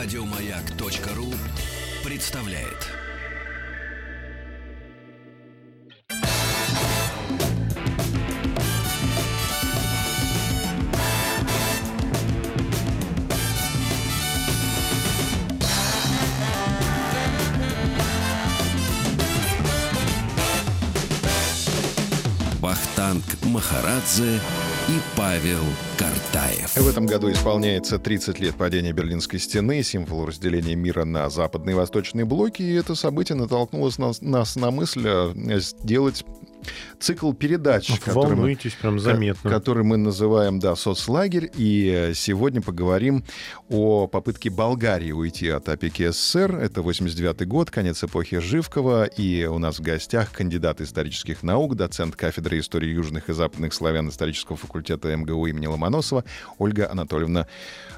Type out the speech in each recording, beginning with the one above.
Радиомаяк.ру представляет. Вахтанг Махарадзе и Павел Картаев. В этом году исполняется 30 лет падения Берлинской стены, символ разделения мира на западные и восточные блоки, и это событие натолкнуло нас, нас на мысль э, сделать цикл передач, который мы, прям заметно. который мы называем, да, соцлагерь. И сегодня поговорим о попытке Болгарии уйти от опеки СССР. Это 89 год, конец эпохи Живкова. И у нас в гостях кандидат исторических наук, доцент кафедры истории южных и западных славян исторического факультета МГУ имени Ломоносова Ольга Анатольевна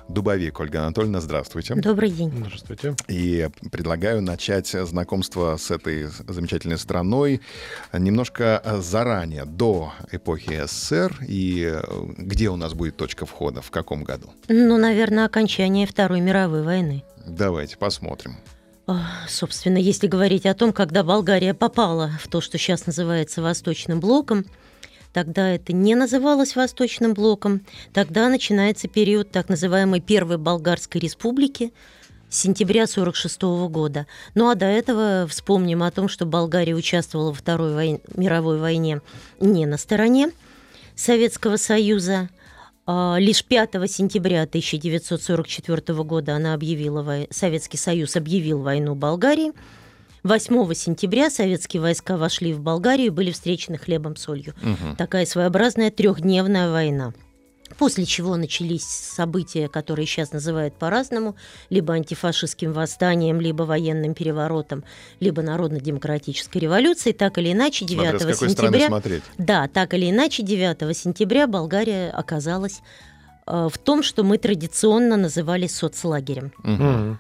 Дубовик. Ольга Анатольевна, здравствуйте. Добрый день. Здравствуйте. И предлагаю начать знакомство с этой замечательной страной немножко заранее, до эпохи СССР. И где у нас будет точка входа, в каком году? Ну, наверное, окончание Второй мировой войны. Давайте посмотрим. Собственно, если говорить о том, когда Болгария попала в то, что сейчас называется Восточным блоком, Тогда это не называлось Восточным блоком. Тогда начинается период так называемой Первой Болгарской республики, сентября 1946 года. Ну а до этого вспомним о том, что Болгария участвовала во Второй вой... мировой войне не на стороне Советского Союза. А лишь 5 сентября 1944 года она объявила, Советский Союз объявил войну Болгарии. 8 сентября советские войска вошли в Болгарию и были встречены хлебом солью. Угу. Такая своеобразная трехдневная война. После чего начались события, которые сейчас называют по-разному, либо антифашистским восстанием, либо военным переворотом, либо народно-демократической революцией. Так или иначе, 9 Смотря сентября... смотреть. Да, так или иначе, 9 сентября Болгария оказалась э, в том, что мы традиционно называли соцлагерем. Угу.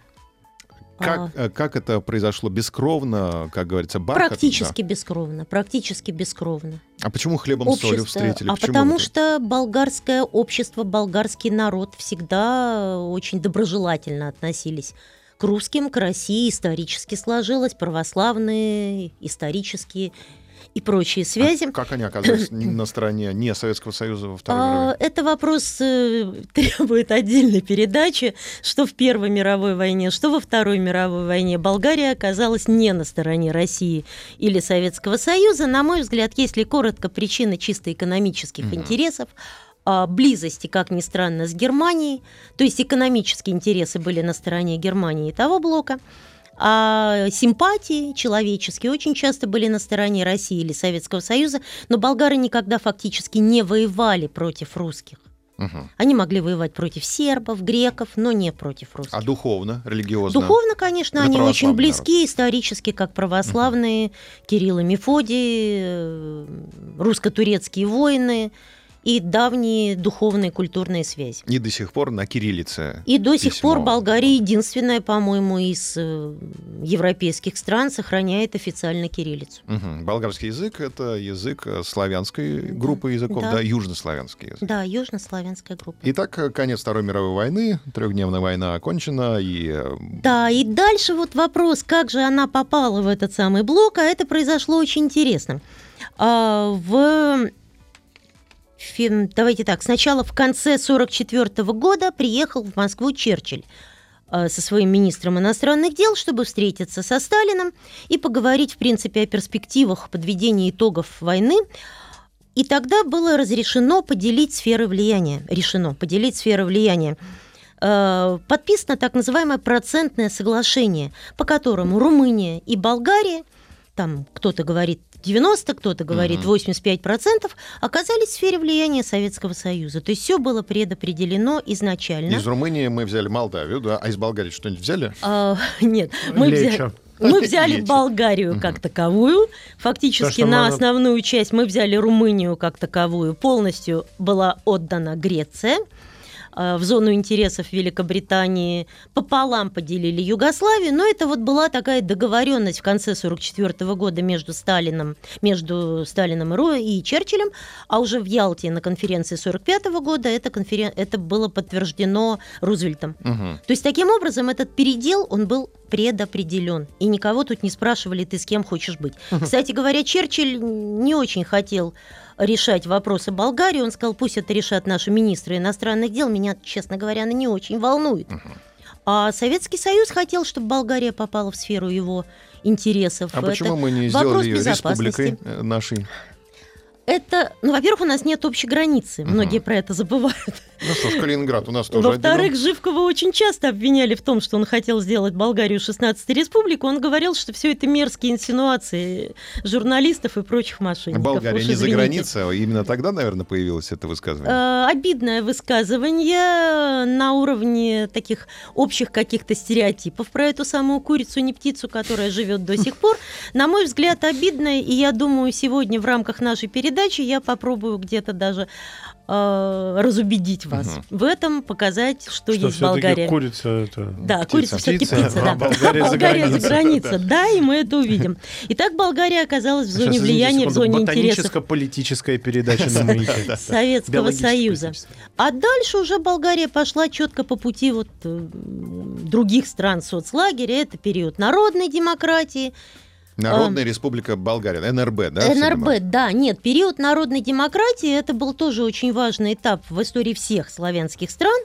Как, а, как это произошло? Бескровно, как говорится, бархат? Практически да. бескровно, практически бескровно. А почему хлебом Общество, солью встретили? А почему потому это? что болгарское общество, болгарский народ всегда очень доброжелательно относились к русским, к России исторически сложилось, православные, исторические и прочие связи. А как они оказались на стороне не Советского Союза во Второй а, мировой? Это вопрос э, требует отдельной передачи, что в Первой мировой войне, что во Второй мировой войне. Болгария оказалась не на стороне России или Советского Союза. На мой взгляд, если коротко, причина чисто экономических угу. интересов а, близости, как ни странно, с Германией, то есть экономические интересы были на стороне Германии и того блока, а симпатии человеческие очень часто были на стороне России или Советского Союза, но болгары никогда фактически не воевали против русских. Угу. Они могли воевать против сербов, греков, но не против русских. А духовно, религиозно? Духовно, конечно, они очень близки народ. исторически, как православные, угу. Кирилл и Мефодий, э, русско-турецкие войны и давние духовные культурные связи. И до сих пор на кириллице. И до сих пор Болгария единственная, по-моему, из э, европейских стран сохраняет официально кириллицу. Угу. Болгарский язык это язык э, славянской группы языков, да, да южнославянский язык. Да, южнославянская группа. Итак, э, конец Второй мировой войны, трехдневная война окончена и. Да, и дальше вот вопрос, как же она попала в этот самый блок, а это произошло очень интересно. А, в давайте так, сначала в конце 1944 года приехал в Москву Черчилль э, со своим министром иностранных дел, чтобы встретиться со Сталином и поговорить, в принципе, о перспективах подведения итогов войны. И тогда было разрешено поделить сферы влияния. Решено поделить сферы влияния. Э, подписано так называемое процентное соглашение, по которому Румыния и Болгария, там кто-то говорит 90, кто-то говорит 85%, оказались в сфере влияния Советского Союза. То есть все было предопределено изначально. Из Румынии мы взяли Молдавию, да, а из Болгарии что-нибудь взяли? А, нет, мы взяли... Мы взяли Лечо. Болгарию как таковую, фактически на основную часть мы взяли Румынию как таковую, полностью была отдана Греция. Э, в зону интересов Великобритании, пополам поделили Югославию, но это вот была такая договоренность в конце 1944 года между Сталином, между Сталином и, Черчиллем, а уже в Ялте на конференции 1945 года это, конферен... это было подтверждено Рузвельтом. Угу. То есть таким образом этот передел, он был предопределен. И никого тут не спрашивали, ты с кем хочешь быть. Угу. Кстати говоря, Черчилль не очень хотел решать вопросы Болгарии. Он сказал, пусть это решат наши министры иностранных дел. Меня, честно говоря, она не очень волнует. Угу. А Советский Союз хотел, чтобы Болгария попала в сферу его интересов. А это почему мы не сделали ее республикой э, нашей? Это, ну, во-первых, у нас нет общей границы. Угу. Многие про это забывают. Ну что ж, Калининград у нас тоже Во-вторых, Живкова очень часто обвиняли в том, что он хотел сделать Болгарию 16-й республику. Он говорил, что все это мерзкие инсинуации журналистов и прочих мошенников. Болгария не за границей, а именно тогда, наверное, появилось это высказывание. Э, обидное высказывание на уровне таких общих каких-то стереотипов про эту самую курицу, не птицу, которая живет до сих пор. На мой взгляд, обидное, и я думаю, сегодня в рамках нашей передачи я попробую где-то даже э, разубедить вас угу. в этом, показать, что, что есть Болгария. Курица это. Да, птица. курица все-таки птица, да. Болгария, Болгария за границей. Да. и мы это увидим. Итак, Болгария оказалась в зоне влияния, в зоне интересов. политическая передача на маяке. Советского Союза. А дальше уже Болгария пошла четко по пути вот э, других стран соцлагеря. Это период народной демократии, Народная республика Болгария, НРБ, да? НРБ, да. Нет, период народной демократии, это был тоже очень важный этап в истории всех славянских стран.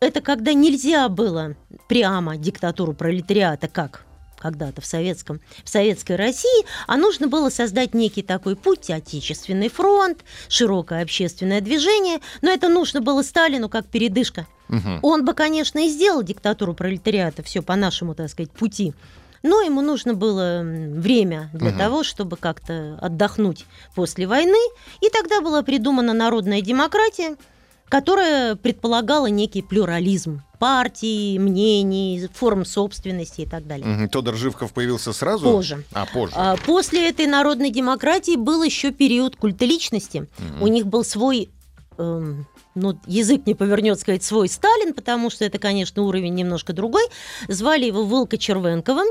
Это когда нельзя было прямо диктатуру пролетариата, как когда-то в, советском, в советской России, а нужно было создать некий такой путь, отечественный фронт, широкое общественное движение, но это нужно было Сталину как передышка. Угу. Он бы, конечно, и сделал диктатуру пролетариата, все по нашему, так сказать, пути, но ему нужно было время для угу. того, чтобы как-то отдохнуть после войны. И тогда была придумана народная демократия, которая предполагала некий плюрализм партий, мнений, форм собственности и так далее. Тодор Живков появился сразу? Позже. А, позже. А, после этой народной демократии был еще период культа личности. Угу. У них был свой эм, ну, язык не повернет сказать свой Сталин, потому что это, конечно, уровень немножко другой. Звали его Вылка Червенковым.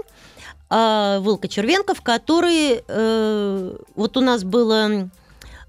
А, Вылка Червенков, который... Э, вот у нас было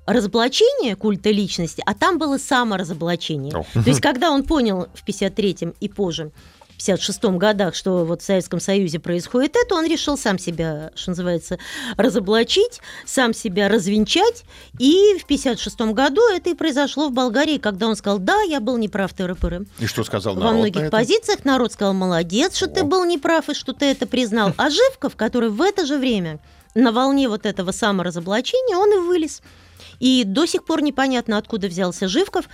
разоблачение культа личности, а там было саморазоблачение. Oh. То есть, когда он понял в 53-м и позже, 56 годах, что вот в Советском Союзе происходит это, он решил сам себя, что называется, разоблачить, сам себя развенчать. И в 56 году это и произошло в Болгарии, когда он сказал, да, я был неправ, ТРПР. И что сказал народ Во многих позициях народ сказал, молодец, что О. ты был неправ и что ты это признал. А Живков, который в это же время на волне вот этого саморазоблачения, он и вылез. И до сих пор непонятно, откуда взялся Живков.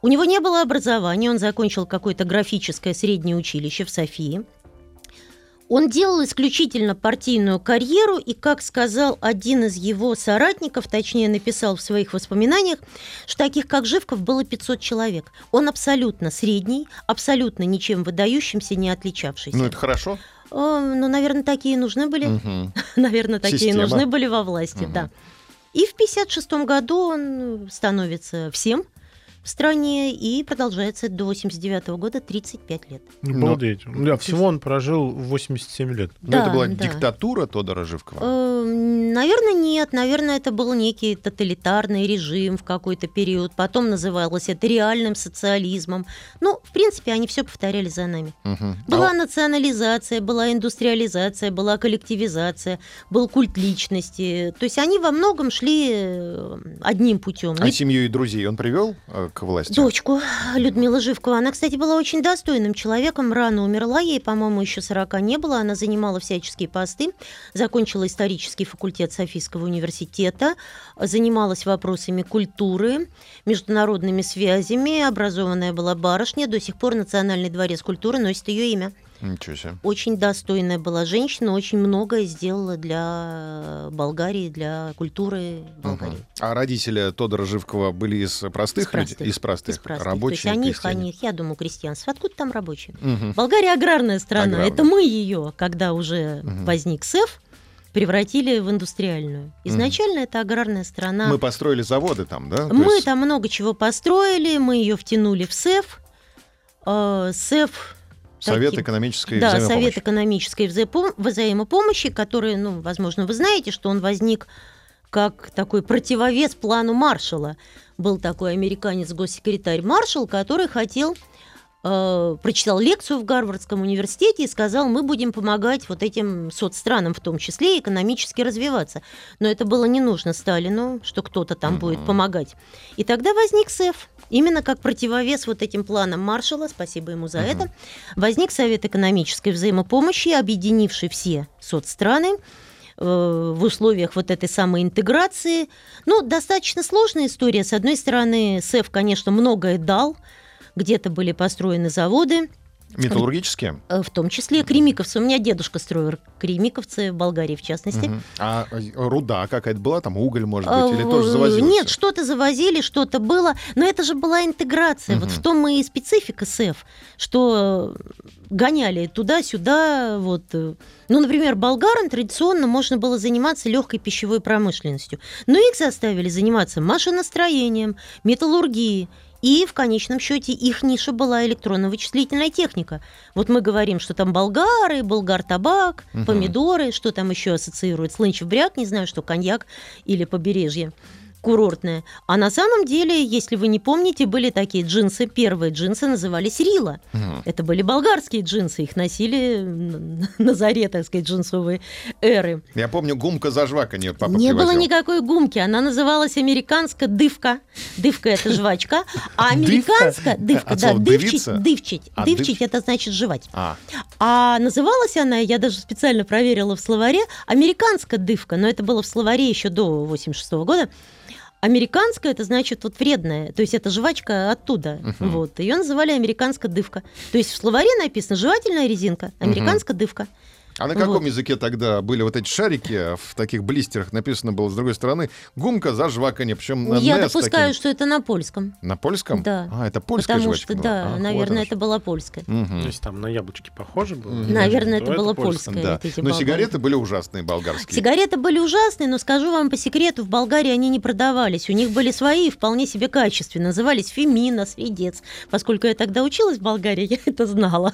У него не было образования, он закончил какое-то графическое среднее училище в Софии. Он делал исключительно партийную карьеру, и, как сказал один из его соратников, точнее написал в своих воспоминаниях, что таких, как Живков, было 500 человек. Он абсолютно средний, абсолютно ничем выдающимся не отличавшийся. Ну, это хорошо. О, ну, наверное, такие нужны были. Угу. наверное, такие Система. нужны были во власти, угу. да. И в 1956 году он становится всем – в стране и продолжается до 89 года 35 лет. Обалдеть. Но... Да, всего он прожил 87 лет. Но да, это была да. диктатура Тодора Живкова? Э, наверное, нет. Наверное, это был некий тоталитарный режим в какой-то период. Потом называлось это реальным социализмом. Ну, в принципе, они все повторяли за нами. Угу. Была а... национализация, была индустриализация, была коллективизация, был культ личности. То есть они во многом шли э, одним путем. А семью и друзей он привел э, к власти? Дочку Людмила Живкова. Она, кстати, была очень достойным человеком. Рано умерла, ей, по-моему, еще 40 не было. Она занимала всяческие посты, закончила исторический факультет Софийского университета, занималась вопросами культуры, международными связями. Образованная была барышня. До сих пор Национальный дворец культуры носит ее имя. Ничего себе. Очень достойная была женщина, очень многое сделала для Болгарии, для культуры Болгарии. Угу. А родители Тодора Живкова были из простых, из простых людей? Из простых. Из простых. Рабочие, То есть они, крестьяне. они, я думаю, крестьянство. Откуда там рабочие? Угу. Болгария аграрная страна. Аграрная. Это мы ее, когда уже угу. возник СЭФ, превратили в индустриальную. Изначально mm. это аграрная страна. Мы построили заводы там, да? мы есть... там много чего построили, мы ее втянули в СЭФ, э, СЭФ Совет таким- экономической да, взаимопомощи. Совет экономической взаимопомощи, который, ну, возможно, вы знаете, что он возник как такой противовес плану Маршалла. Был такой американец, госсекретарь Маршалл, который хотел э, прочитал лекцию в Гарвардском университете и сказал, мы будем помогать вот этим соцстранам в том числе экономически развиваться. Но это было не нужно Сталину, что кто-то там будет помогать. И тогда возник СЭФ. Именно как противовес вот этим планам Маршалла, спасибо ему за это, возник Совет экономической взаимопомощи, объединивший все соцстраны э, в условиях вот этой самой интеграции. Ну, достаточно сложная история. С одной стороны, СЭФ, конечно, многое дал. Где-то были построены заводы, Металлургические? э, в том числе кремиковцы. У меня дедушка строил кремиковцы в Болгарии, в частности. Мгм. А э, руда какая-то была, там уголь, может быть, или в- тоже завозилось? Нет, что-то завозили, что-то было, но это же была интеграция. Вот Мгм. в том и специфика СЭФ, что гоняли туда-сюда. Вот. э. Ну, например, болгарам традиционно можно было заниматься легкой пищевой промышленностью, но их заставили заниматься машиностроением, металлургией. И в конечном счете их ниша была электронно-вычислительная техника. Вот мы говорим, что там болгары, болгар-табак, Мгм. помидоры, что там еще ассоциируется, лынчев-бряк, не знаю, что коньяк или побережье курортное. А на самом деле, если вы не помните, были такие джинсы. Первые джинсы назывались Рила. Мгм. Это были болгарские джинсы. Их носили на заре, так сказать, джинсовой эры. Я помню, гумка зажваканье папа Не было привозил. никакой гумки. Она называлась американская дывка. Дывка это жвачка. А американская дывка, От да, дывчить, дывчить. А, Дывчить дыв- это значит жевать. А, А называлась она, я даже специально проверила в словаре, американская дывка, но это было в словаре еще до 86 года. Американская это значит вот вредная, то есть это жвачка оттуда. Мгм. Вот. Ее называли американская дывка. То есть в словаре написано жевательная резинка, американская дывка. А на каком Вот. языке тогда были вот эти шарики? В таких блистерах написано было с другой стороны гумка зажваканье, причем на Я допускаю, таким- что это на польском. На польском? Да. А, это польская потому жвачка что, была? да, вот наверное, это была польская. Мгм. То есть там на яблочки похоже было? Мгм. Наверное, То это было польское. польское. Да. вот эти Но болгарки. сигареты были ужасные болгарские. Сигареты были ужасные, но скажу вам по секрету, в Болгарии они не продавались. У них были свои, вполне себе качественные. Назывались Фемина, Средец. Поскольку я тогда училась в Болгарии, я это знала.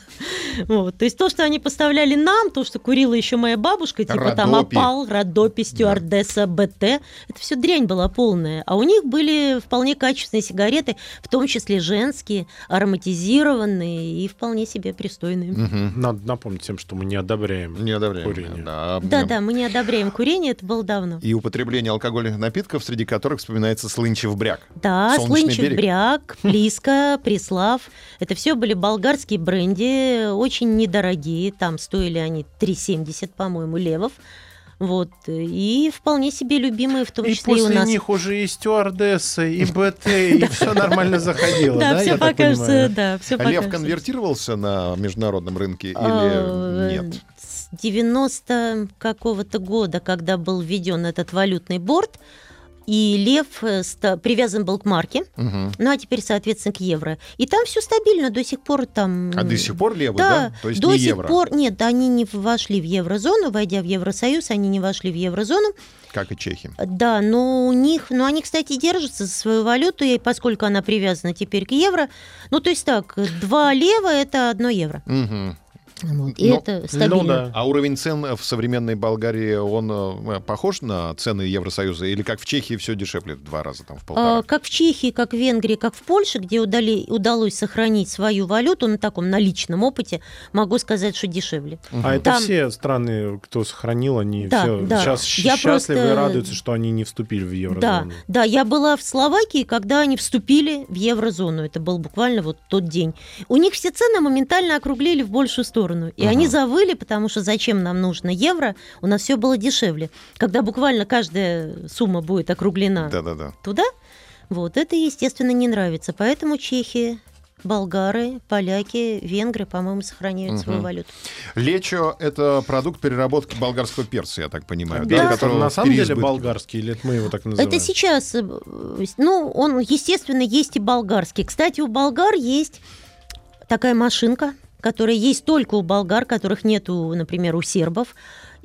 Вот. То есть то, что они поставляли нам, то, что курила еще моя бабушка, типа там Родопи. Опал, Родопи, Стюардесса, БТ, это все дрянь была полная. А у них были вполне качественные сигареты, в том числе женские, ароматизированные и вполне себе пристойные. Мгм. Надо напомнить всем, что мы не одобряем. Не одобряем. Курение. Да, Да-да, мы не одобряем курение, это было давно. И употребление алкогольных напитков, среди которых вспоминается слынчев бряк. Да, Слынчев бряк, Плиска, Преслав. Это все были болгарские бренди, очень недорогие. Там стоили они 3,70, по-моему, левов. Вот. И вполне себе любимые, в том И числе и у после нас. них уже и стюардессы, и БТ, и все нормально заходило, да, все покажется, да, все Лев конвертировался на международном рынке или нет? С 90 какого-то года, когда был введен этот валютный борт, и лев э, привязан был к марке, Мгм. ну а теперь, соответственно, к евро. И там все стабильно, до сих пор там... А до сих пор левый, Да, да? То есть до не сих евро, пор нет, они не вошли в еврозону, войдя в Евросоюз, они не вошли в еврозону. как и чехи. Да, но у них, ну они, кстати, держатся за свою валюту, и поскольку она привязана теперь к евро, ну то есть так, два лева это одно евро. Мгм. Вот, и Ну, это стабильно. Ну да. А уровень цен в современной Болгарии, он э, похож на цены Евросоюза? Или как в Чехии все дешевле в два раза, там, в полтора? А, Как в Чехии, как в Венгрии, как в Польше, где удали- удалось сохранить свою валюту на таком наличном опыте, могу сказать, что дешевле. А это Там- все страны, кто сохранил, они Да, все да. сейчас Я счастливы и просто- радуются, что они не вступили в Да, еврозону. да, я была в Словакии, когда они вступили в еврозону. Это был буквально вот тот день. У них все цены моментально округлили в большую сторону. И Ага. они завыли, потому что зачем нам нужно евро? У нас все было дешевле. Когда буквально каждая сумма будет округлена Да-да-да. туда, вот это, естественно, не нравится. Поэтому чехи, болгары, поляки, венгры, по-моему, сохраняют свою Мгм. валюту. Лечо — это продукт переработки болгарского перца, я так понимаю. Да, он которого на самом деле переизбытке. болгарский, или это мы его так называем? Это сейчас, э, ну, он, естественно, есть и болгарский. Кстати, у болгар есть такая машинка, которая есть только у болгар, которых нету, например, у сербов.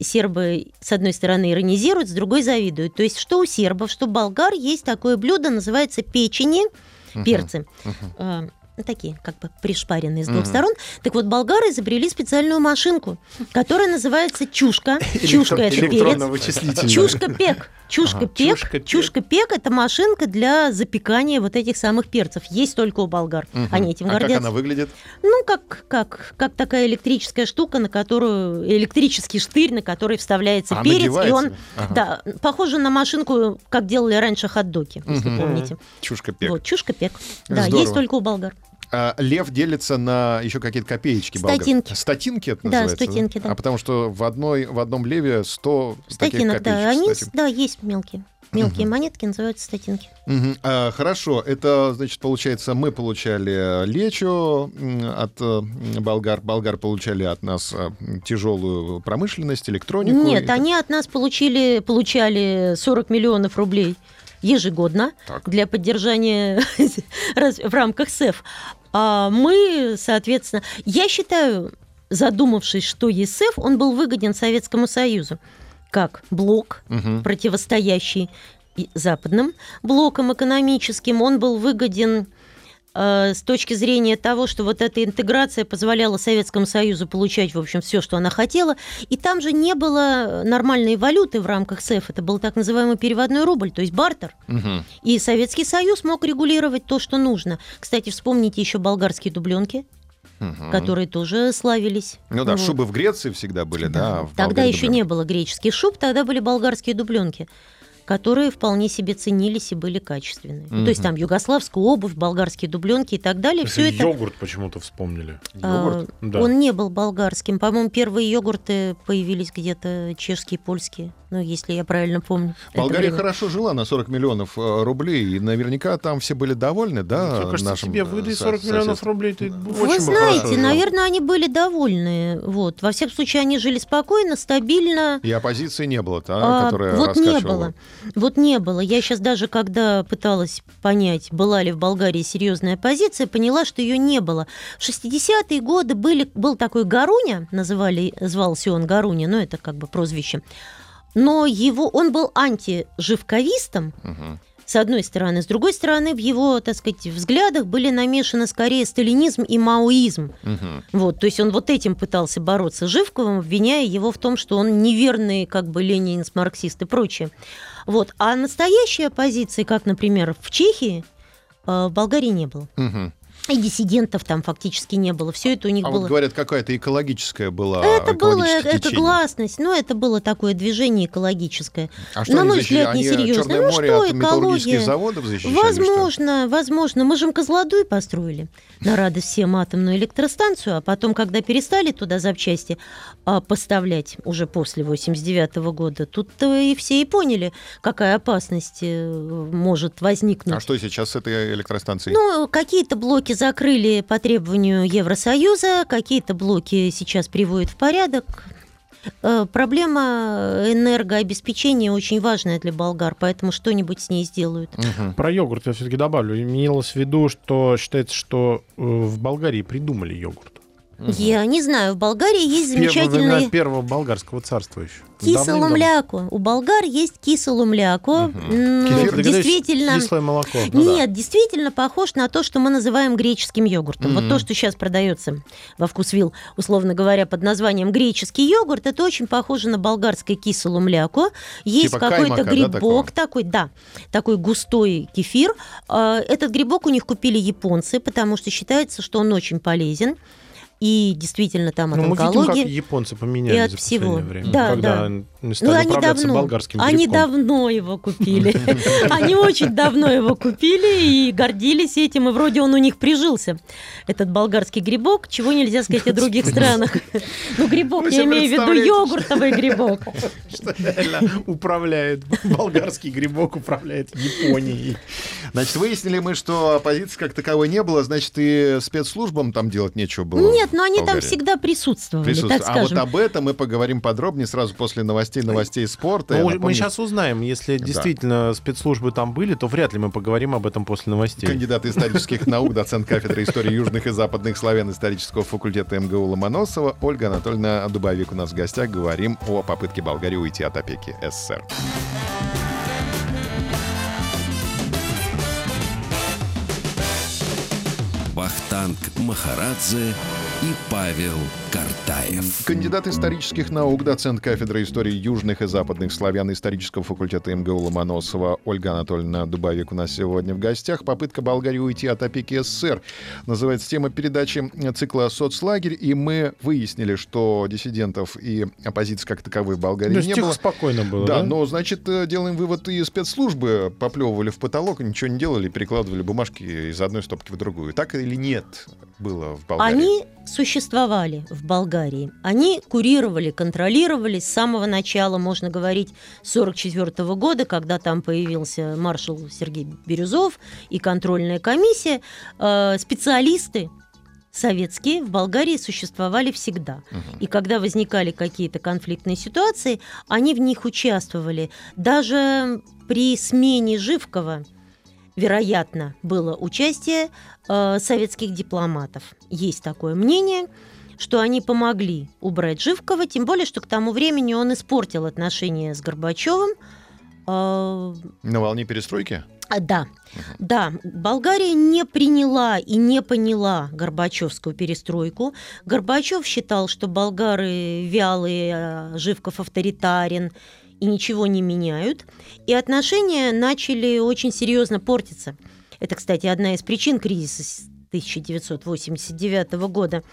Сербы, с одной стороны, иронизируют, с другой завидуют. То есть, что у сербов, что у болгар есть такое блюдо, называется печени, перцы. Мгм. А, такие, как бы пришпаренные с двух сторон. Так вот, болгары изобрели специальную машинку, которая называется чушка. Чушка это перец. Чушка-пек. Чушка-пек. чушка-пек. Чушка-пек – это машинка для запекания вот этих самых перцев. Есть только у болгар. Они этим А как гордятся. она выглядит? Ну, как, как, как такая электрическая штука, на которую электрический штырь, на который вставляется А, перец, и он, да, похоже на машинку, как делали раньше хот-доги, если помните. Чушка пек. Вот, чушка-пек. Да, есть только у болгар. А, лев делится на еще какие-то копеечки. болгар. Статинки. Статинки это Да, называется? статинки, да. А потому что в, одной, в одном леве 100 таких Статинок, да, копеечек они, статин. да, есть мелкие. Мелкие монетки называются статинки. Мгм. А, хорошо, это, значит, получается, мы получали лечо от э, болгар, болгар получали от нас э, тяжелую промышленность, электронику. Нет, они от нас получили, получали 40 миллионов рублей ежегодно Так. для поддержания в рамках СЭФ. А мы, соответственно, я считаю, задумавшись, что ЕСЭФ, он был выгоден Советскому Союзу как блок, Мгм. противостоящий западным блокам экономическим, он был выгоден э, с точки зрения того, что вот эта интеграция позволяла Советскому Союзу получать, в общем, все, что она хотела. И там же не было нормальной валюты в рамках СЭФ. Это был так называемый переводной рубль, то есть бартер. Мгм. И Советский Союз мог регулировать то, что нужно. Кстати, вспомните еще болгарские дубленки, Мгм. которые тоже славились. Ну да, Вот. шубы в Греции всегда были, да. в Тогда еще дубленки. не было греческих шуб, тогда были болгарские дубленки которые вполне себе ценились и были качественные. Ну, То есть там югославскую обувь, болгарские дубленки и так далее. Все это Йогурт почему-то вспомнили. а, Да. Он не был болгарским. По-моему, первые йогурты появились где-то чешские, польские. Ну, если я правильно помню. Болгария время. хорошо жила на 40 миллионов э, рублей, и наверняка там все были довольны, да? Мне кажется, нашим, тебе э, выдай со- 40 миллионов соседством? рублей, ты Вы очень хорошо знаете, жил. наверное, они были довольны. Вот. Во всяком случае, они жили спокойно, стабильно. И оппозиции не было, да, А, которая вот не раскачивала. было. Вот не было. Я сейчас даже, когда пыталась понять, была ли в Болгарии серьезная оппозиция, поняла, что ее не было. В 60-е годы были, был такой Гаруня, называли, звался он Гаруня, но это как бы прозвище. Но его, он был антиживковистом, Мгм. с одной стороны. С другой стороны, в его, так сказать, взглядах были намешаны скорее сталинизм и маоизм. Мгм. Вот, то есть он вот этим пытался бороться с Живковым, обвиняя его в том, что он неверный, как бы ленинец, марксист и прочее. Вот. А настоящей оппозиции, как, например, в Чехии, э, в Болгарии не было. Мгм. И диссидентов там фактически не было. Все это у них А было. вот говорят, какая-то экологическая была это было течение. экогласность, но это было такое движение экологическое. А что на мой взгляд, Они несерьезно. Ну море что, от экология? заводов защищали? что ли? Возможно, возможно. Мы же Козлодуй построили на радость всем атомную электростанцию, а потом, когда перестали туда запчасти а, поставлять уже после 89 года, тут-то и все и поняли, какая опасность э, может возникнуть. А что сейчас с этой электростанцией? Ну, какие-то блоки закрыли по требованию Евросоюза, какие-то блоки сейчас приводят в порядок. Э, Проблема энергообеспечения очень важная для болгар, поэтому что-нибудь с ней сделают. Мгм. Про йогурт я все-таки добавлю. Имелось в виду, что считается, что э, в Болгарии придумали йогурт. Я не знаю, в Болгарии есть замечательные первого болгарского царства еще. киселумляку. У болгар есть киселумляку. М, Кефир? Действительно. Кислое молоко. Ну да. Нет, действительно похож на то, что мы называем греческим йогуртом. Мгм. Вот то, что сейчас продается во вкусвилл, условно говоря, под названием греческий йогурт, это очень похоже на болгарское киселумляку. Есть Типа какой-то каймака, да, грибок, такого? такой, да, такой густой кефир. А, Этот грибок у них купили японцы, потому что считается, что он очень полезен. И действительно там от Ну, мы видим, как онкологии. японцы поменялись и от за всего. последнее время. Да, когда да. они Ну, стали они управляться давно, болгарским они грибком. давно его купили. Они очень давно его купили и гордились этим, и вроде он у них прижился, этот болгарский грибок, чего нельзя сказать о других странах. Ну, грибок, я имею в виду йогуртовый грибок. Что реально управляет, болгарский грибок управляет Японией. Значит, выяснили мы, что оппозиции как таковой не было, значит, и спецслужбам там делать нечего было. Нет, но в они там всегда присутствовали, так А вот скажем. об этом мы поговорим подробнее сразу после новостей, новостей спорта. Ну, мы сейчас узнаем, если действительно спецслужбы там были, то вряд ли мы поговорим об этом после новостей. Кандидат исторических наук, доцент кафедры истории южных и западных славян исторического факультета МГУ Ломоносова Ольга Анатольевна Дубовик у нас в гостях. Говорим о попытке Болгарии уйти от опеки СССР. Вахтанг Махарадзе и Павел Картаев. Кандидат исторических наук, доцент кафедры истории южных и западных славян исторического факультета МГУ Ломоносова Ольга Анатольевна Дубовик у нас сегодня в гостях. Попытка Болгарии уйти от опеки СССР. Называется тема передачи цикла «Соцлагерь». И мы выяснили, что диссидентов и оппозиции как таковой в Болгарии Ну, не тихо, было. спокойно было, Да, да? но, значит, э, делаем вывод, и спецслужбы поплевывали в потолок, ничего не делали, перекладывали бумажки из одной стопки в другую. Так или нет было в Болгарии? Они существовали в Болгарии. Они курировали, контролировали с самого начала, можно говорить, 1944 года, когда там появился маршал Сергей Бирюзов и контрольная комиссия. Э, Специалисты советские в Болгарии существовали всегда. И когда возникали какие-то конфликтные ситуации, они в них участвовали. Даже при смене Живкова, вероятно, было участие э, советских дипломатов. Есть такое мнение, что они помогли убрать Живкова, тем более, что к тому времени он испортил отношения с Горбачевым. Э, На волне перестройки? а, Да, да, Болгария не приняла и не поняла Горбачевскую перестройку. Горбачев считал, что болгары вялые, а Живков авторитарен и ничего не меняют. И отношения начали очень серьезно портиться. Это, кстати, одна из причин кризиса с 1989 года.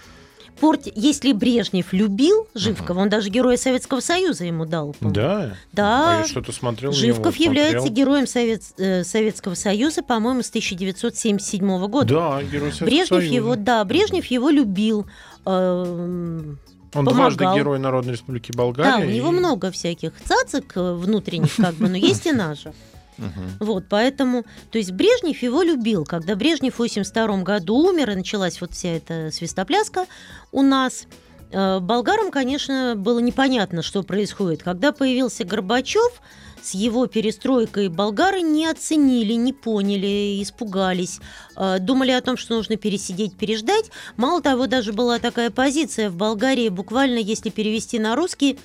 Порт... Если Брежнев любил Живкова, он даже Героя Советского Союза ему дал. по-моему. Да? Да. А я что-то смотрел Живков него, является смотрел. героем Совет- э, Советского Союза, по-моему, с 1977 года. Да, герой Советского Брежнев Союза. его, да, Брежнев его любил. Эм, Он помогал. дважды герой Народной Республики Болгария. Да, у него и- много всяких цацик э, внутренних, как бы, но есть и наша. Мгм. Вот, поэтому, то есть Брежнев его любил. Когда Брежнев в 82 году умер, и началась вот вся эта свистопляска у нас, э, болгарам, конечно, было непонятно, что происходит. Когда появился Горбачев, с его перестройкой болгары не оценили, не поняли, испугались, э, думали о том, что нужно пересидеть, переждать. Мало того, даже была такая позиция в Болгарии, буквально, если перевести на русский,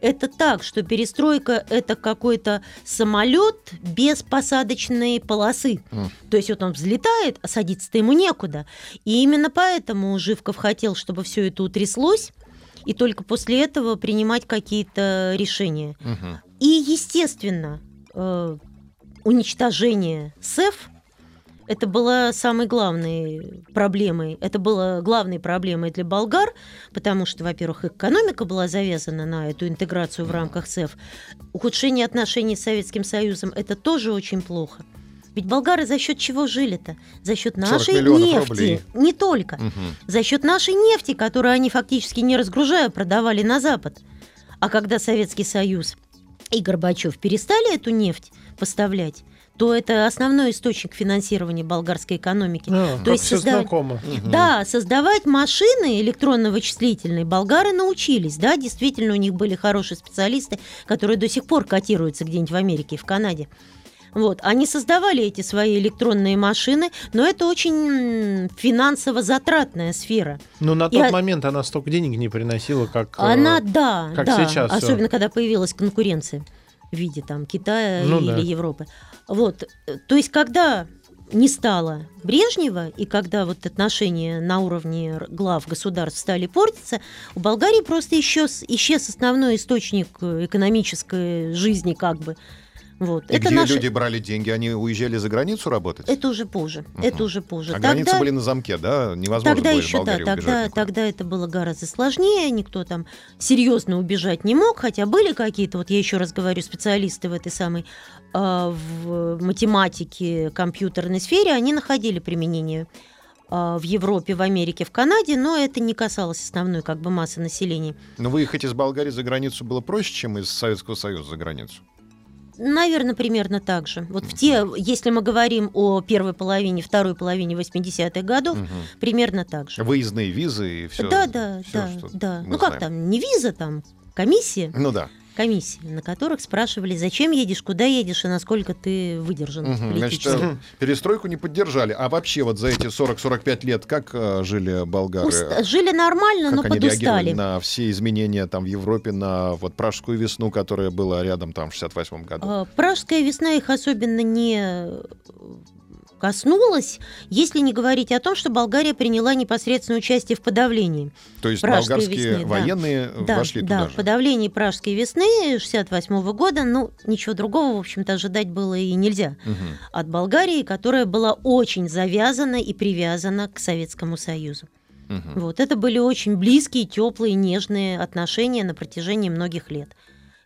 это так, что перестройка это какой-то самолет без посадочной полосы. Мгм. То есть вот он взлетает, а садиться-то ему некуда. И именно поэтому Живков хотел, чтобы все это утряслось, и только после этого принимать какие-то решения. Мгм. И, естественно, э, уничтожение СЭФ это была самой главной проблемой. Это было главной проблемой для болгар, потому что, во-первых, экономика была завязана на эту интеграцию в рамках СЭФ. Ухудшение отношений с Советским Союзом это тоже очень плохо. Ведь болгары за счет чего жили-то? За счет 40 нашей нефти. рублей. Не только Мгм. за счет нашей нефти, которую они фактически не разгружая продавали на Запад. А когда Советский Союз и Горбачев перестали эту нефть поставлять, то это основной источник финансирования болгарской экономики. А, То есть все созда- знакомо. Да, создавать машины электронно-вычислительные болгары научились, да, действительно у них были хорошие специалисты, которые до сих пор котируются где-нибудь в Америке и в Канаде. Вот, они создавали эти свои электронные машины, но это очень финансово затратная сфера. Но на И тот а- момент она столько денег не приносила, как... э, Она, да, как да, сейчас всё. особенно когда появилась конкуренция в виде там Китая Ну или да. Европы. Вот, э, то есть когда не стало Брежнева, и когда вот отношения на уровне глав государств стали портиться, у Болгарии просто исчез, исчез основной источник э, экономической жизни, как бы. Вот. И где люди брали деньги? Они уезжали за границу работать? Это уже позже. Мгм. Это уже позже. А границы Тогда- были на замке, да? Невозможно Тогда было еще, да, тогда, никуда. тогда это было гораздо сложнее, никто там серьезно убежать не мог, хотя были какие-то, вот я еще раз говорю, специалисты в этой самой а, в математике, компьютерной сфере, они находили применение а, в Европе, в Америке, в Канаде, но это не касалось основной как бы массы населения. Но выехать из Болгарии за границу было проще, чем из Советского Союза за границу. Наверное, примерно так же. Вот в те, если мы говорим о первой половине, второй половине 80-х годов, Мгм. примерно так же. Выездные визы и все. да, да, да, да. Ну как там, не виза там, комиссия, Ну да. Комиссии, на которых спрашивали, зачем едешь, куда едешь и насколько ты выдержан Мгм. Значит, политически. э, перестройку не поддержали. А вообще вот за эти 40-45 лет как э, жили болгары? Уста- Жили нормально, но как они реагировали подустали. на все изменения там в Европе, на вот Пражскую весну, которая была рядом там в 68 году? А, Пражская весна их особенно не коснулось, если не говорить о том, что Болгария приняла непосредственное участие в подавлении. То есть Пражской болгарские весны, да. военные Да, вошли да, туда в же? подавлении Пражской весны 68 года, ну, ничего другого, в общем-то, ожидать было и нельзя Мгм. от Болгарии, которая была очень завязана и привязана к Советскому Союзу. Мгм. Вот, это были очень близкие, теплые, нежные отношения на протяжении многих лет.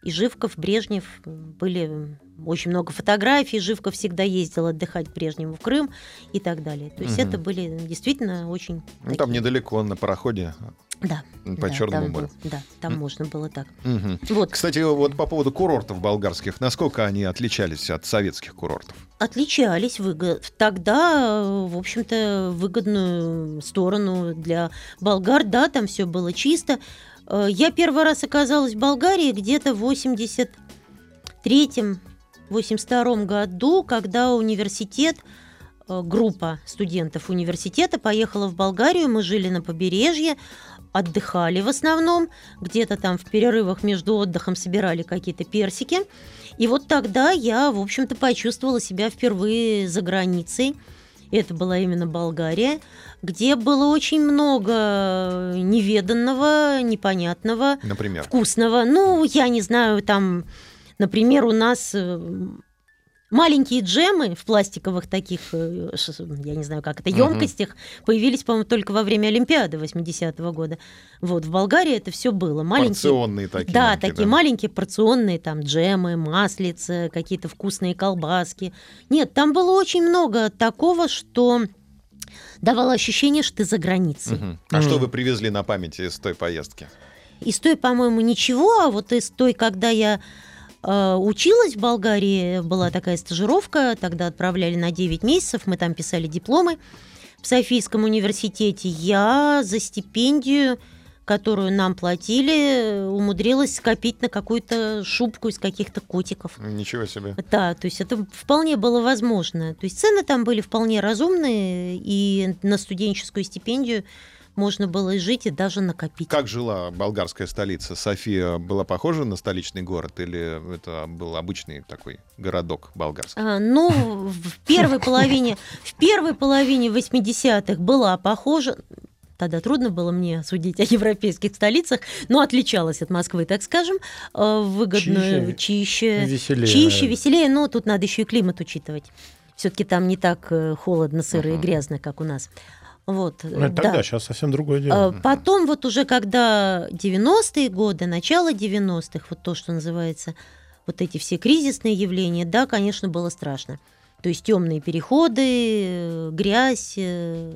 И Живков, Брежнев были очень много фотографий. Живков всегда ездил отдыхать к Брежневу в Крым и так далее. То есть Мгм. это были действительно очень... Ну, там такие- недалеко, на пароходе Да. по да, Черному там морю. да, там можно было так. Мгм. Вот, Кстати, вот по поводу курортов болгарских, насколько они отличались от советских курортов? отличались выго- тогда, в общем-то, выгодную сторону для болгар, да, там все было чисто. Э, Я первый раз оказалась в Болгарии где-то в 83-82 году, когда университет, э, группа студентов университета поехала в Болгарию, мы жили на побережье, отдыхали в основном, где-то там в перерывах между отдыхом собирали какие-то персики. И вот тогда я, в общем-то, почувствовала себя впервые за границей. Это была именно Болгария, где было очень много неведанного, непонятного, Например. вкусного. Ну, я не знаю, там, например, у нас э, маленькие джемы в пластиковых таких, э, я не знаю, как это, емкостях появились, по-моему, только во время Олимпиады 80-го года. Вот, в Болгарии это все было. Маленькие, Порционные такие. да, маленькие, такие маленькие порционные там джемы, маслица, какие-то вкусные колбаски. Нет, там было очень много такого, что давало ощущение, что ты за границей. Мгм. А Мгм. что вы привезли на память из той поездки? Из той, по-моему, ничего, а вот из той, когда я училась в Болгарии, была такая стажировка, тогда отправляли на 9 месяцев, мы там писали дипломы в Софийском университете. Я за стипендию, которую нам платили, умудрилась скопить на какую-то шубку из каких-то котиков. Ничего себе. Да, то есть это вполне было возможно. То есть цены там были вполне разумные, и на студенческую стипендию можно было и жить, и даже накопить. Как жила болгарская столица? София была похожа на столичный город или это был обычный такой городок болгарский? А, ну, в первой половине, в первой половине 80-х была похожа. Тогда трудно было мне судить о европейских столицах, но отличалась от Москвы, так скажем, э, выгодную, чище, Веселее. чище, веселее. Но тут надо еще и климат учитывать. Все-таки там не так э, холодно, сыро и Ага. грязно, как у нас. Вот, Ну, это да. тогда, сейчас совсем другое дело. А, Потом вот уже когда 90-е годы, начало 90-х, вот то, что называется, вот эти все кризисные явления, да, конечно, было страшно. То есть темные переходы, э, грязь, э,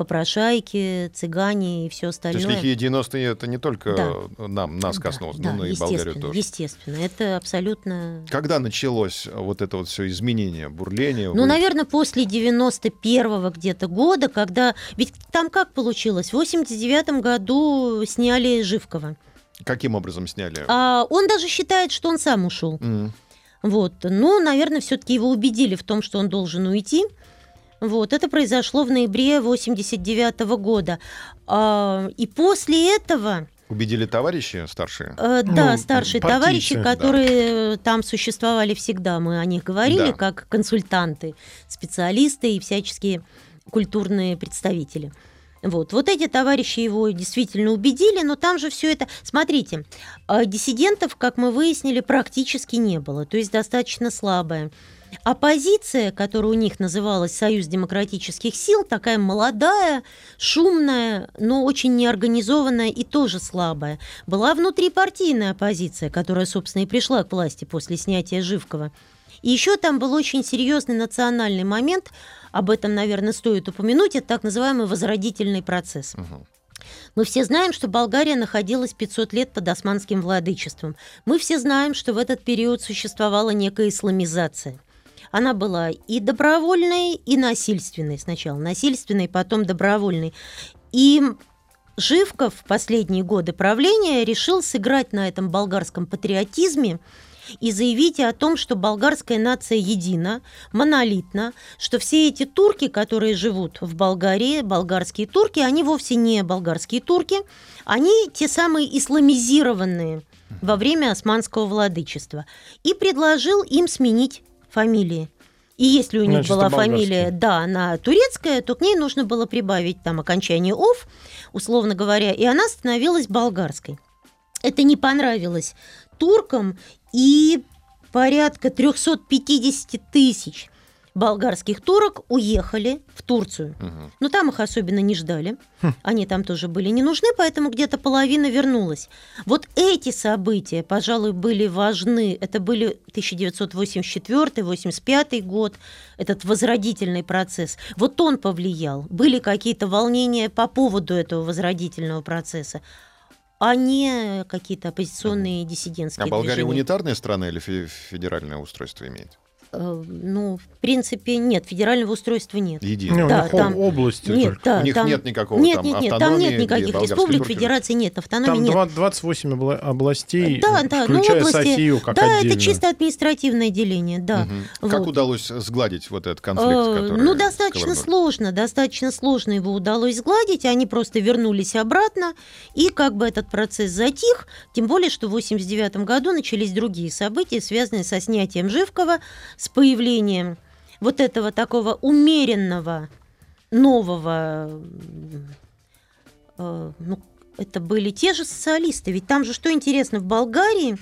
попрошайки, цыгане и все То есть остальное. лихие 90-е это не только Да. нам, нас Да, коснулось, да, но и Болгарию тоже. Естественно, это абсолютно... Когда началось вот это вот все изменение, бурление? Ну, Вы- наверное, после 91-го где-то года, когда... Ведь там как получилось? В 89 году сняли Живкова. Каким образом сняли? А он даже считает, что он сам ушел. М. Вот. Ну, наверное, все-таки его убедили в том, что он должен уйти. Вот. Это произошло в ноябре 89 года. А, и после этого, Убедили товарищи старшие? э, да, Ну, старшие партийцы, товарищи, да. которые там существовали всегда, мы о них говорили, Да. как консультанты, специалисты и всяческие культурные представители. Вот. вот эти товарищи его действительно убедили, но там же все это... Смотрите, э, диссидентов, как мы выяснили, практически не было, то есть достаточно слабая. Оппозиция, которая у них называлась Союз демократических сил, такая молодая, шумная, но очень неорганизованная и тоже слабая. Была внутрипартийная оппозиция, которая, собственно, и пришла к власти после снятия Живкова. И еще там был очень серьезный национальный момент, об этом, наверное, стоит упомянуть, это так называемый возродительный процесс. Мы все знаем, что Болгария находилась 500 лет под османским владычеством. Мы все знаем, что в этот период существовала некая исламизация. Она была и добровольной, и насильственной сначала. Насильственной, потом добровольной. И Живков в последние годы правления решил сыграть на этом болгарском патриотизме и заявить о том, что болгарская нация едина, монолитна, что все эти турки, которые живут в Болгарии, болгарские турки, они вовсе не болгарские турки, они те самые исламизированные во время османского владычества. И предложил им сменить фамилии. И если у них Значит, была фамилия, да, она турецкая, то к ней нужно было прибавить там окончание «ов», условно говоря, и она становилась болгарской. Это не понравилось туркам, и порядка 350 тысяч болгарских турок уехали в Турцию. Мгм. Но там их особенно не ждали. Они там тоже были не нужны, поэтому где-то половина вернулась. Вот эти события, пожалуй, были важны. Это были 1984-85 год, этот возродительный процесс. Вот он повлиял. Были какие-то волнения по поводу этого возродительного процесса, а не какие-то оппозиционные диссидентские А Болгария движения. унитарная страна или фе- федеральное устройство имеет? Э, Ну, в принципе, нет, федерального устройства нет. Не, Единое. у Да, них там- области Нет, только. да, У них там- нет никакого нет, там нет, нет, там нет никаких республик, федераций нет, автономии Там нет. два- 28 обла- областей, Да, да, ну включая области. Софию как да, отдельно. это чисто административное деление, да. Вот. Как удалось сгладить вот этот конфликт, Э, который Ну, достаточно сложно, достаточно сложно его удалось сгладить, они просто вернулись обратно, и как бы этот процесс затих, тем более, что в 89 году начались другие события, связанные со снятием Живкова, с появлением вот этого такого умеренного нового, э, ну, это были те же социалисты, ведь там же, что интересно, в Болгарии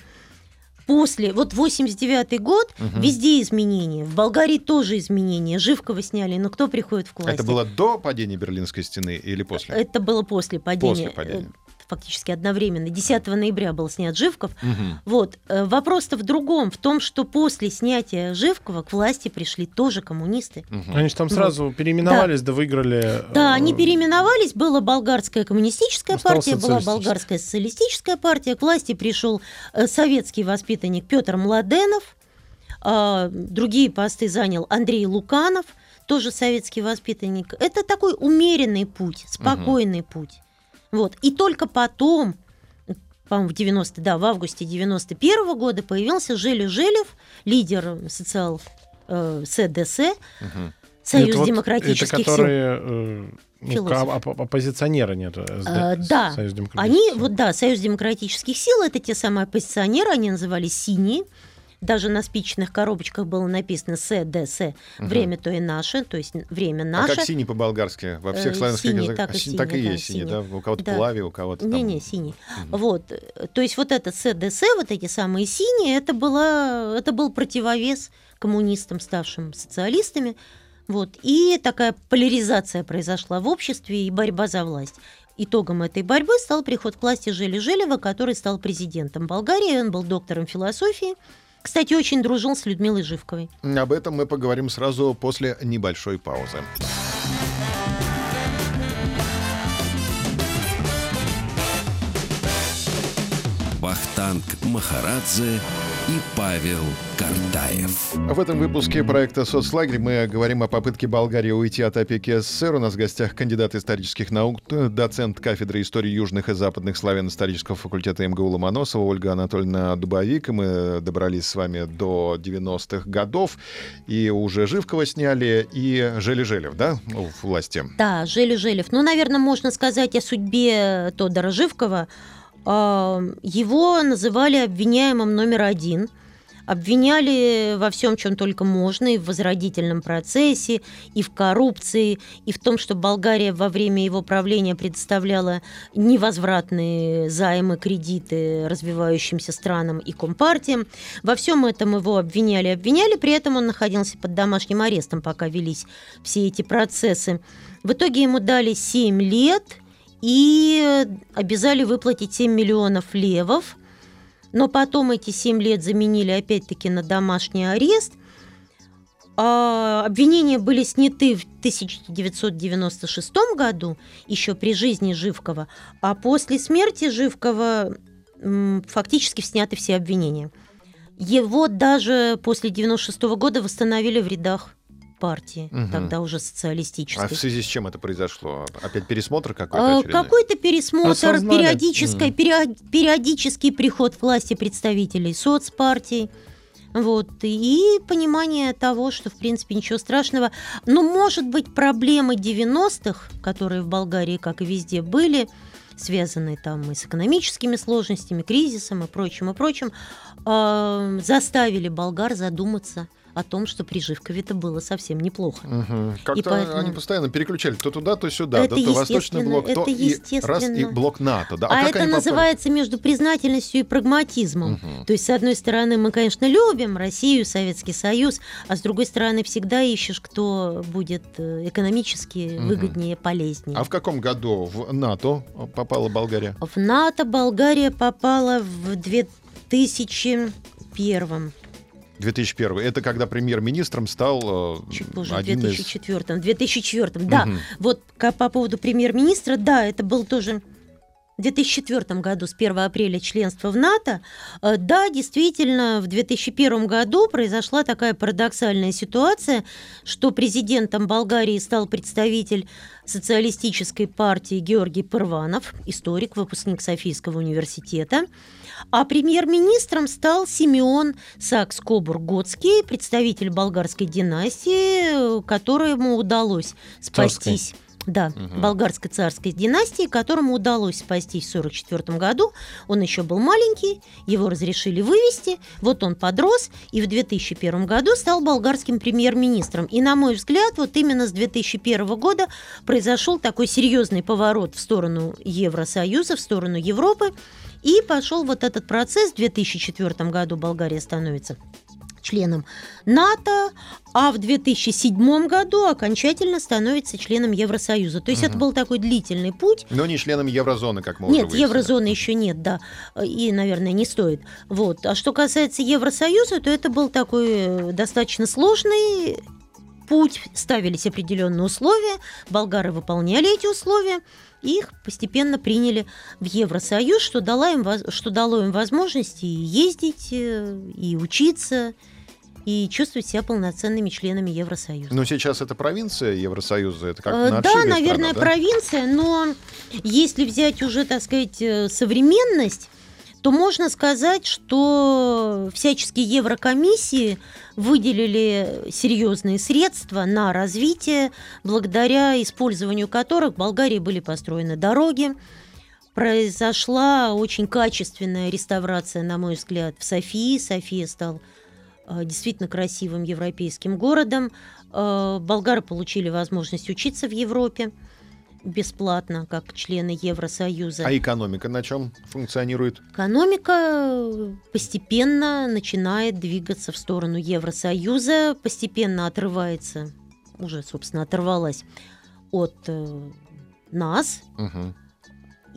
после, вот 89 год, Мгм. везде изменения, в Болгарии тоже изменения, Живкова сняли, но кто приходит в власть? Это было до падения Берлинской стены или после? Это было после падения. После падения. Э, Фактически одновременно. 10 ноября был снят Живков. Мгм. Вот. э, Вопрос-то в другом, в том, что после снятия Живкова к власти пришли тоже коммунисты. Мгм. Они же там сразу переименовались, да, выиграли. Да, э, они переименовались, была болгарская коммунистическая партия, была болгарская социалистическая партия. К власти пришел э, советский воспитанник Петр Младенов. а, Другие посты занял Андрей Луканов, тоже советский воспитанник. Это такой умеренный путь, спокойный путь. Вот. И только потом, по-моему, в 90, да, в августе 91 года появился Желю Желев, лидер социал э, СДС, Мгм. Союз Это вот- демократических Это сил. которые э, ну, оп- оппозиционеры нет. э, А, да, Союз демократических Они, сил. вот да, Союз демократических сил, это те самые оппозиционеры, они назывались синие. Даже на спичечных коробочках было написано СДС, время то и наше, то есть время А наше. как синий по-болгарски? Во всех Э, славянских синий, языках? так и А, так и да, есть синий, да? У кого-то Да. плави, у кого-то там... Не-не, синий. Вот. э, То есть вот это СДС, вот эти самые синие, это, была, это был противовес коммунистам, ставшим социалистами. Вот. И такая поляризация произошла в обществе и борьба за власть. Итогом этой борьбы стал приход к власти Жели Желева, который стал президентом Болгарии. Он был доктором философии. Кстати, очень дружил с Людмилой Живковой. Об этом мы поговорим сразу после небольшой паузы. Вахтанг Махарадзе и Павел Картаев. В этом выпуске проекта «Соцлагерь» мы говорим о попытке Болгарии уйти от опеки СССР. У нас в гостях кандидат исторических наук, доцент кафедры истории южных и западных славян исторического факультета МГУ Ломоносова Ольга Анатольевна Дубовик. И мы добрались с вами до 90-х годов. И уже Живкова сняли, и Жели-Желев, да, в власти? Да, Желю Желев. Ну, наверное, можно сказать о судьбе Тодора Живкова. Его называли обвиняемым номер один. Обвиняли во всем, чем только можно, и в возродительном процессе, и в коррупции, и в том, что Болгария во время его правления предоставляла невозвратные займы, кредиты развивающимся странам и компартиям. Во всем этом его обвиняли, обвиняли, при этом он находился под домашним арестом, пока велись все эти процессы. В итоге ему дали 7 лет и обязали выплатить 7 миллионов левов. Но потом эти 7 лет заменили опять-таки на домашний арест. А обвинения были сняты в 1996 году, еще при жизни Живкова, а после смерти Живкова фактически сняты все обвинения. Его даже после 96 года восстановили в рядах партии, Мгм. тогда уже А социалистической. в связи с чем это произошло? Опять пересмотр А, какой-то очередной? Какой-то пересмотр, Осознали. периодический, период- периодический приход к власти представителей соцпартий. Вот, и понимание того, что, в принципе, ничего страшного. Но, может быть, проблемы 90-х, которые в Болгарии, как и везде, были, связанные там и с экономическими сложностями, кризисом и прочим, и прочим, э, заставили болгар задуматься о том, что при Живкове-то было совсем неплохо. Мгм. Как-то поэтому- они постоянно переключали то туда, то сюда, Это да, то Восточный блок, то это и раз и блок НАТО. Да? А, как это называется между признательностью и прагматизмом. Мгм. То есть, с одной стороны, мы, конечно, любим Россию, Советский Союз, а с другой стороны, всегда ищешь, кто будет э, экономически Мгм. выгоднее, полезнее. А в каком году в НАТО попала Болгария? В НАТО Болгария попала в 2001 2001. Это когда премьер-министром стал э, чуть позже, в один из... 2004 2004 да. Мгм. Вот по поводу премьер-министра, да, это был тоже в 2004 году, с 1 апреля членства в НАТО, Э, да, действительно, в 2001 году произошла такая парадоксальная ситуация, что президентом Болгарии стал представитель социалистической партии Георгий Пырванов, историк, выпускник Софийского университета, а премьер-министром стал Симеон Сакс-Кобург-Готский, представитель болгарской династии, которому удалось спастись. Да, Мгм. болгарской царской династии, которому удалось спастись в 1944 году. Он еще был маленький, его разрешили вывести, вот он подрос, и в 2001 году стал болгарским премьер-министром. И, на мой взгляд, вот именно с 2001 года произошел такой серьезный поворот в сторону Евросоюза, в сторону Европы, и пошел вот этот процесс. В 2004 году Болгария становится членом НАТО, а в 2007 году окончательно становится членом Евросоюза. То есть это Мгм. был такой длительный путь. Но не членом еврозоны, как мы уже Нет, выяснили. еврозоны еще нет, да, и, наверное, не стоит. Вот. А что касается Евросоюза, то это был такой э, достаточно сложный путь, ставились определенные условия, болгары выполняли эти условия, и их постепенно приняли в Евросоюз, что, дало им, что дало им возможность и ездить, э, и учиться, и чувствовать себя полноценными членами Евросоюза. Но сейчас это провинция Евросоюза, это как Э, на Да, наверное, страна, да? провинция, но если взять уже, так сказать, э, современность, то можно сказать, что всяческие еврокомиссии выделили серьезные средства на развитие, благодаря использованию которых в Болгарии были построены дороги, произошла очень качественная реставрация, на мой взгляд, в Софии. София стал э, действительно красивым европейским городом. Э, Болгары получили возможность учиться в Европе бесплатно, как члены Евросоюза. А экономика на чем функционирует? Экономика э, постепенно начинает двигаться в сторону Евросоюза, постепенно отрывается, уже, собственно, оторвалась от э, нас. Мгм.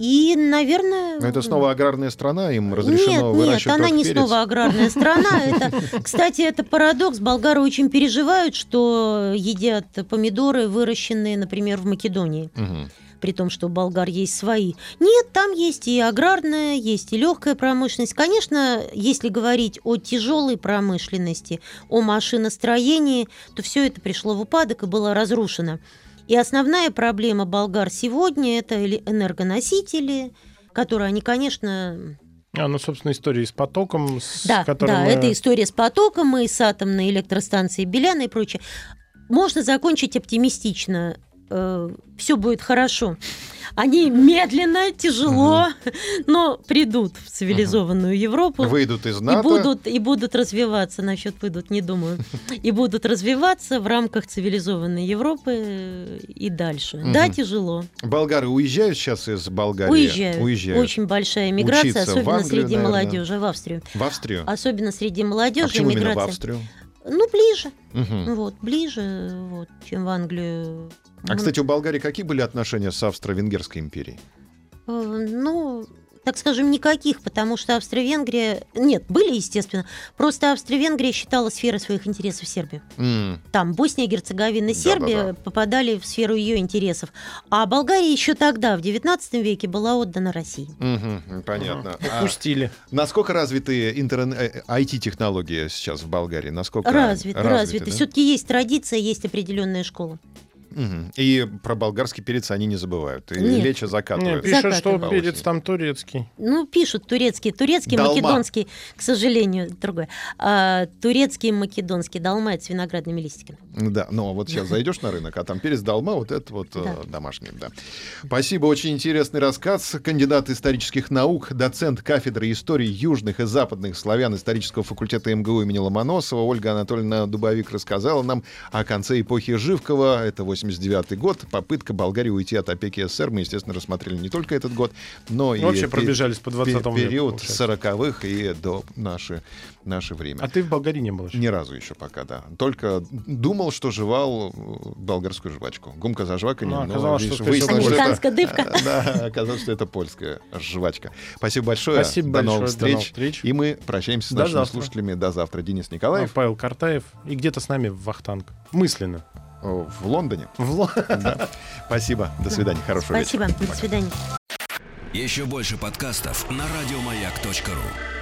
И, наверное... Но это снова аграрная страна, им разрешено нет, нет, выращивать она только не перец. снова аграрная страна. Это, кстати, это парадокс. Болгары очень переживают, что едят помидоры, выращенные, например, в Македонии. Мгм. При том, что у болгар есть свои. Нет, там есть и аграрная, есть и легкая промышленность. Конечно, если говорить о тяжелой промышленности, о машиностроении, то все это пришло в упадок и было разрушено. И основная проблема болгар сегодня это энергоносители, которые они, конечно, А, ну, собственно, история с потоком, с да, которым... да, это история с потоком и с атомной электростанцией Беляна и прочее. Можно закончить оптимистично. Все будет хорошо. Они медленно, тяжело, но придут в цивилизованную Европу. Выйдут из И НАТО. будут, и будут развиваться, насчет выйдут, не думаю, и будут развиваться в рамках цивилизованной Европы э, и дальше. Да, Мгм. тяжело. Болгары уезжают сейчас из Болгарии? Уезжают. Уезжают. Очень большая миграция, Учиться особенно Англию, среди наверное. молодежи в Австрию. В Австрию? Особенно среди а молодежи почему именно в. Австрию? Ну, ближе. Мгм. Вот, ближе, вот, чем в Англию. А, кстати, у Болгарии какие были отношения с Австро-Венгерской империей? Э, Ну, так скажем, никаких, потому что Австро-Венгрия... Нет, были, естественно. Просто Австро-Венгрия считала сферой своих интересов Сербию. М, Там Босния, Герцеговина, Да, Сербия да, да. попадали в сферу ее интересов. А Болгария еще тогда, в XIX веке, была отдана России. мгм, Понятно. А Упустили. насколько развиты интернет, э, IT-технологии сейчас в Болгарии? Насколько Развит, развит. да? Все-таки есть традиция, есть определенная школа. Мгм. И про болгарский перец они не забывают. И Нет. лечо закатывают. пишут, что перец там турецкий. Ну, пишут турецкий. Турецкий, Долма. македонский, к сожалению, другой. А, турецкий, македонский. Долма это с виноградными листиками. Да, но вот сейчас зайдешь на рынок, а там перец долма, вот это вот э, Да. домашний, да. Спасибо, очень интересный рассказ. Кандидат исторических наук, доцент кафедры истории южных и западных славян исторического факультета МГУ имени Ломоносова Ольга Анатольевна Дубовик рассказала нам о конце эпохи Живкова. Это 89 год. Попытка Болгарии уйти от опеки СССР. Мы, естественно, рассмотрели не только этот год, но и Вообще пе- пробежались по 20 веку. период получается. 40-х и до наше, наше время. А ты в Болгарии не был еще? Ни разу еще пока, да. Только думал, что жевал э, болгарскую жвачку. Гумка за жваканье, Ну, но оказалось, видишь, что, выяснилось, что Американская дывка. это- Да, оказалось, что это польская жвачка. Спасибо большое. Спасибо До большое. новых До встреч. новых встреч. И мы прощаемся с До нашими завтра. слушателями. До завтра. Денис А, Николаев Павел Картаев. И где-то с нами Вахтанг. Мысленно. В Лондоне. В Ло- Да. Спасибо. До свидания. Хорошего вечера. Спасибо. До свидания. Еще больше подкастов на радиомаяк.ру.